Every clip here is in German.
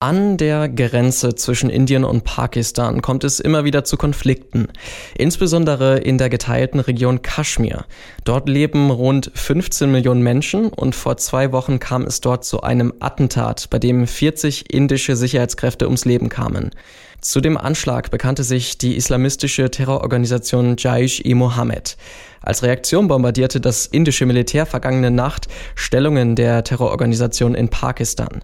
An der Grenze zwischen Indien und Pakistan kommt es immer wieder zu Konflikten, insbesondere in der geteilten Region Kaschmir. Dort leben rund 15 Millionen Menschen und vor zwei Wochen kam es dort zu einem Attentat, bei dem 40 indische Sicherheitskräfte ums Leben kamen. Zu dem Anschlag bekannte sich die islamistische Terrororganisation Jaish-e-Mohammed. Als Reaktion bombardierte das indische Militär vergangene Nacht Stellungen der Terrororganisation in Pakistan.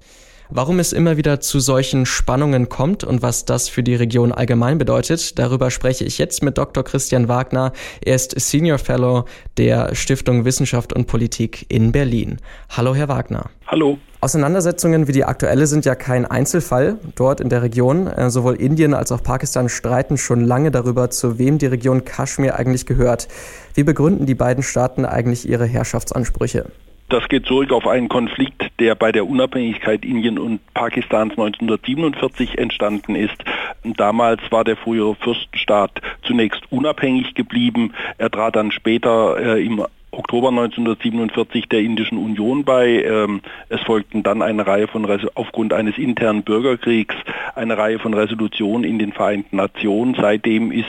Warum es immer wieder zu solchen Spannungen kommt und was das für die Region allgemein bedeutet, darüber spreche ich jetzt mit Dr. Christian Wagner. Er ist Senior Fellow der Stiftung Wissenschaft und Politik in Berlin. Hallo, Herr Wagner. Hallo. Auseinandersetzungen wie die aktuelle sind ja kein Einzelfall dort in der Region. Äh, sowohl Indien als auch Pakistan streiten schon lange darüber, zu wem die Region Kaschmir eigentlich gehört. Wie begründen die beiden Staaten eigentlich ihre Herrschaftsansprüche? Das geht zurück auf einen Konflikt, der bei der Unabhängigkeit Indien und Pakistans 1947 entstanden ist. Damals war der frühere Fürstenstaat zunächst unabhängig geblieben. Er trat dann später äh, im Oktober 1947 der Indischen Union bei. Ähm, es folgten dann eine Reihe von, aufgrund eines internen Bürgerkriegs, eine Reihe von Resolutionen in den Vereinten Nationen. Seitdem ist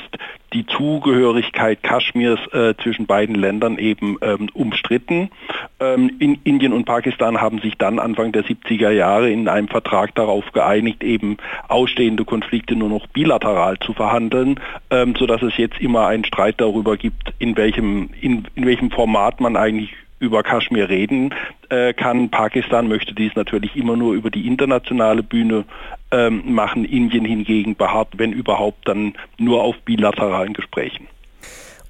die Zugehörigkeit Kaschmirs äh, zwischen beiden Ländern eben ähm, umstritten. Ähm, in Indien und Pakistan haben sich dann Anfang der 70er Jahre in einem Vertrag darauf geeinigt, eben ausstehende Konflikte nur noch bilateral zu verhandeln, ähm, sodass es jetzt immer einen Streit darüber gibt, in welchem, in, in welchem Format man eigentlich über Kaschmir reden äh, kann. Pakistan möchte dies natürlich immer nur über die internationale Bühne ähm, machen. Indien hingegen beharrt, wenn überhaupt, dann nur auf bilateralen Gesprächen.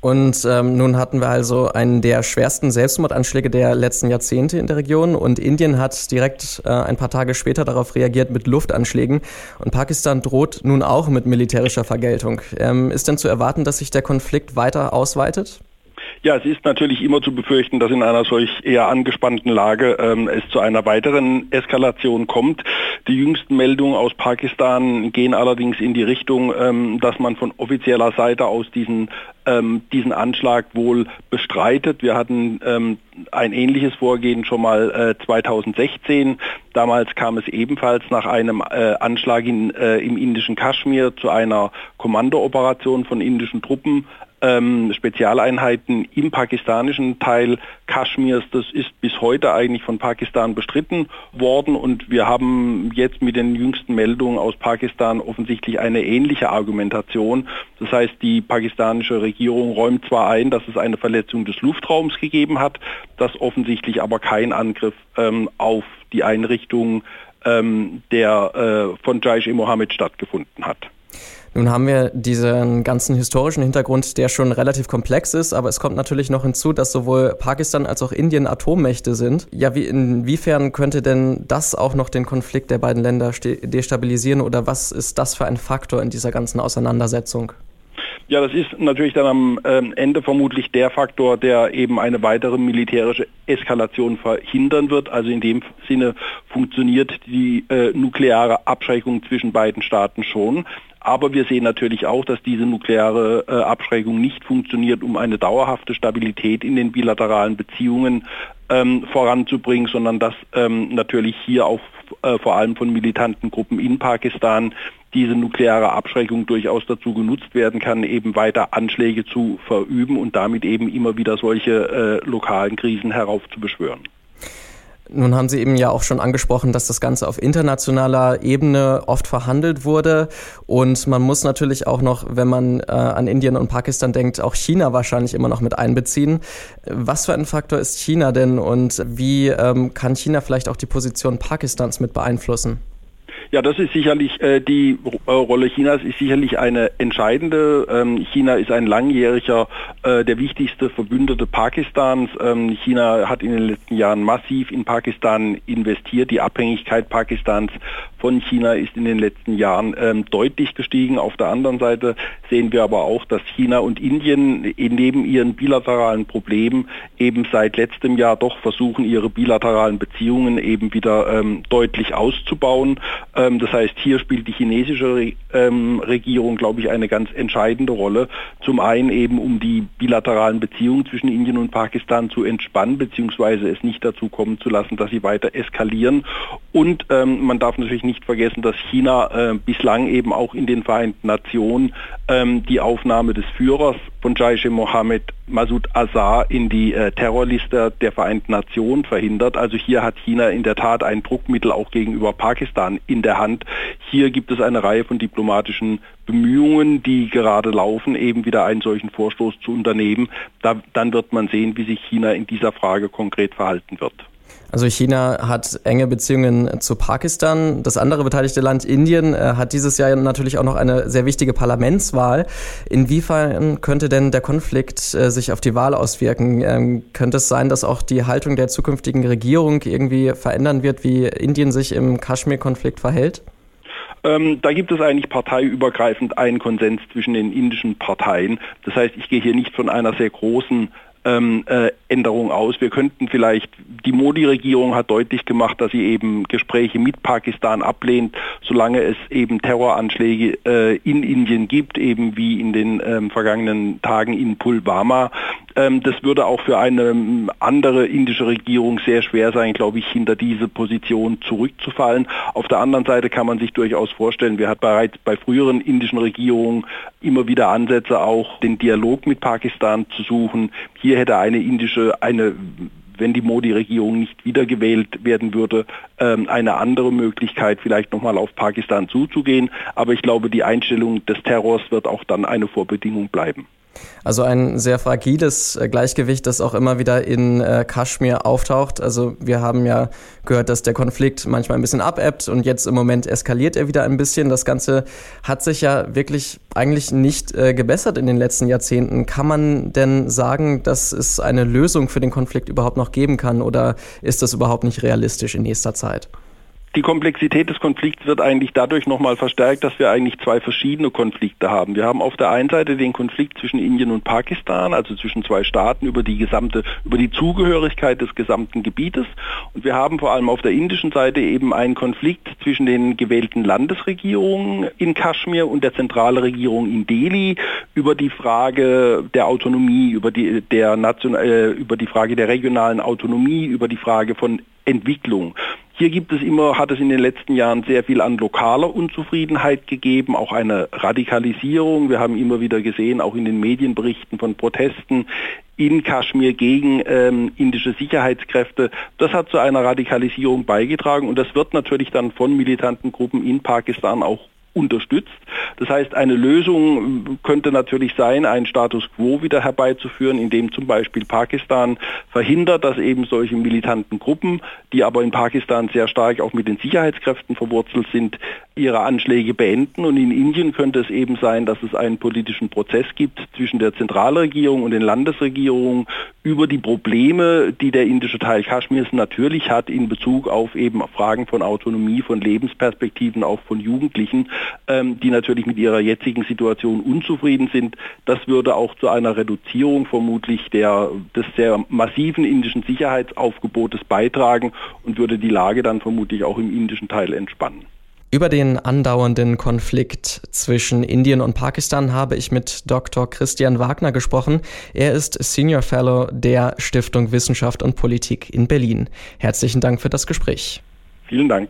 Und ähm, nun hatten wir also einen der schwersten Selbstmordanschläge der letzten Jahrzehnte in der Region und Indien hat direkt äh, ein paar Tage später darauf reagiert mit Luftanschlägen und Pakistan droht nun auch mit militärischer Vergeltung. Ähm, ist denn zu erwarten, dass sich der Konflikt weiter ausweitet? Ja, es ist natürlich immer zu befürchten, dass in einer solch eher angespannten Lage ähm, es zu einer weiteren Eskalation kommt. Die jüngsten Meldungen aus Pakistan gehen allerdings in die Richtung, ähm, dass man von offizieller Seite aus diesen ähm, diesen Anschlag wohl bestreitet. Wir hatten ähm, ein ähnliches Vorgehen schon mal äh, 2016. Damals kam es ebenfalls nach einem äh, Anschlag in, äh, im indischen Kaschmir zu einer Kommandooperation von indischen Truppen ähm, Spezialeinheiten im pakistanischen Teil Kaschmirs. Das ist bis heute eigentlich von Pakistan bestritten worden und wir haben jetzt mit den jüngsten Meldungen aus Pakistan offensichtlich eine ähnliche Argumentation. Das heißt, die pakistanische Regierung räumt zwar ein, dass es eine Verletzung des Luftraums gegeben hat, dass offensichtlich aber kein Angriff ähm, auf die Einrichtung ähm, der äh, von Jaish-e-Mohammed stattgefunden hat. Nun haben wir diesen ganzen historischen Hintergrund, der schon relativ komplex ist, aber es kommt natürlich noch hinzu, dass sowohl Pakistan als auch Indien Atommächte sind. Ja, wie, inwiefern könnte denn das auch noch den Konflikt der beiden Länder destabilisieren oder was ist das für ein Faktor in dieser ganzen Auseinandersetzung? Ja, das ist natürlich dann am ähm, Ende vermutlich der Faktor, der eben eine weitere militärische Eskalation verhindern wird. Also in dem Sinne funktioniert die äh, nukleare Abschreckung zwischen beiden Staaten schon. Aber wir sehen natürlich auch, dass diese nukleare äh, Abschreckung nicht funktioniert, um eine dauerhafte Stabilität in den bilateralen Beziehungen ähm, voranzubringen, sondern dass ähm, natürlich hier auch äh, vor allem von militanten Gruppen in Pakistan diese nukleare Abschreckung durchaus dazu genutzt werden kann, eben weiter Anschläge zu verüben und damit eben immer wieder solche äh, lokalen Krisen heraufzubeschwören. Nun haben Sie eben ja auch schon angesprochen, dass das Ganze auf internationaler Ebene oft verhandelt wurde. Und man muss natürlich auch noch, wenn man äh, an Indien und Pakistan denkt, auch China wahrscheinlich immer noch mit einbeziehen. Was für ein Faktor ist China denn und wie ähm, kann China vielleicht auch die Position Pakistans mit beeinflussen? Ja, das ist sicherlich äh, die äh, Rolle Chinas ist sicherlich eine entscheidende. Ähm, China ist ein langjähriger, äh, der wichtigste Verbündete Pakistans. Ähm, China hat in den letzten Jahren massiv in Pakistan investiert. Die Abhängigkeit Pakistans von China ist in den letzten Jahren ähm, deutlich gestiegen. Auf der anderen Seite sehen wir aber auch, dass China und Indien neben ihren bilateralen Problemen eben seit letztem Jahr doch versuchen, ihre bilateralen Beziehungen eben wieder ähm, deutlich auszubauen. Ähm, das heißt, hier spielt die chinesische Re ähm, Regierung, glaube ich, eine ganz entscheidende Rolle. Zum einen eben, um die bilateralen Beziehungen zwischen Indien und Pakistan zu entspannen, beziehungsweise es nicht dazu kommen zu lassen, dass sie weiter eskalieren. Und ähm, man darf natürlich nicht vergessen, dass China äh, bislang eben auch in den Vereinten Nationen ähm, die Aufnahme des Führers von Jaish Mohammed Masud Azar in die äh, Terrorliste der Vereinten Nationen verhindert. Also hier hat China in der Tat ein Druckmittel auch gegenüber Pakistan in der Hand. Hier gibt es eine Reihe von diplomatischen Bemühungen, die gerade laufen, eben wieder einen solchen Vorstoß zu unternehmen. Da, dann wird man sehen, wie sich China in dieser Frage konkret verhalten wird. Also China hat enge Beziehungen zu Pakistan. Das andere beteiligte Land Indien äh, hat dieses Jahr natürlich auch noch eine sehr wichtige Parlamentswahl. Inwiefern könnte denn der Konflikt äh, sich auf die Wahl auswirken? Ähm, könnte es sein, dass auch die Haltung der zukünftigen Regierung irgendwie verändern wird, wie Indien sich im Kaschmir-Konflikt verhält? Ähm, da gibt es eigentlich parteiübergreifend einen Konsens zwischen den indischen Parteien. Das heißt, ich gehe hier nicht von einer sehr großen ähm, äh, Änderung aus. Wir könnten vielleicht, die Modi-Regierung hat deutlich gemacht, dass sie eben Gespräche mit Pakistan ablehnt, solange es eben Terroranschläge äh, in Indien gibt, eben wie in den ähm, vergangenen Tagen in Pulwama. Ähm, das würde auch für eine ähm, andere indische Regierung sehr schwer sein, glaube ich, hinter diese Position zurückzufallen. Auf der anderen Seite kann man sich durchaus vorstellen, wir hatten bereits bei früheren indischen Regierungen immer wieder Ansätze, auch den Dialog mit Pakistan zu suchen. Hier hätte eine indische, eine wenn die Modi-Regierung nicht wiedergewählt werden würde, ähm, eine andere Möglichkeit, vielleicht nochmal auf Pakistan zuzugehen. Aber ich glaube, die Einstellung des Terrors wird auch dann eine Vorbedingung bleiben. Also ein sehr fragiles äh, Gleichgewicht, das auch immer wieder in äh, Kaschmir auftaucht. Also wir haben ja gehört, dass der Konflikt manchmal ein bisschen abebbt und jetzt im Moment eskaliert er wieder ein bisschen. Das Ganze hat sich ja wirklich eigentlich nicht äh, gebessert in den letzten Jahrzehnten. Kann man denn sagen, dass es eine Lösung für den Konflikt überhaupt noch geben kann oder ist das überhaupt nicht realistisch in nächster Zeit? Die Komplexität des Konflikts wird eigentlich dadurch nochmal verstärkt, dass wir eigentlich zwei verschiedene Konflikte haben. Wir haben auf der einen Seite den Konflikt zwischen Indien und Pakistan, also zwischen zwei Staaten über die gesamte, über die Zugehörigkeit des gesamten Gebietes. Und wir haben vor allem auf der indischen Seite eben einen Konflikt zwischen den gewählten Landesregierungen in Kaschmir und der zentralen Regierung in Delhi über die Frage der Autonomie, über die, der Nation, äh, über die Frage der regionalen Autonomie, über die Frage von Entwicklung. Hier gibt es immer, hat es in den letzten Jahren sehr viel an lokaler Unzufriedenheit gegeben, auch eine Radikalisierung. Wir haben immer wieder gesehen, auch in den Medienberichten von Protesten in Kaschmir gegen ähm, indische Sicherheitskräfte. Das hat zu einer Radikalisierung beigetragen und das wird natürlich dann von militanten Gruppen in Pakistan auch unterstützt. Das heißt, eine Lösung könnte natürlich sein, einen Status quo wieder herbeizuführen, indem zum Beispiel Pakistan verhindert, dass eben solche militanten Gruppen, die aber in Pakistan sehr stark auch mit den Sicherheitskräften verwurzelt sind, ihre Anschläge beenden. Und in Indien könnte es eben sein, dass es einen politischen Prozess gibt zwischen der Zentralregierung und den Landesregierungen über die Probleme, die der indische Teil Kaschmirs natürlich hat in Bezug auf eben Fragen von Autonomie, von Lebensperspektiven, auch von Jugendlichen, ähm, die natürlich mit ihrer jetzigen Situation unzufrieden sind. Das würde auch zu einer Reduzierung vermutlich der, des sehr massiven indischen Sicherheitsaufgebotes beitragen und würde die Lage dann vermutlich auch im indischen Teil entspannen. Über den andauernden Konflikt zwischen Indien und Pakistan habe ich mit Dr. Christian Wagner gesprochen. Er ist Senior Fellow der Stiftung Wissenschaft und Politik in Berlin. Herzlichen Dank für das Gespräch. Vielen Dank.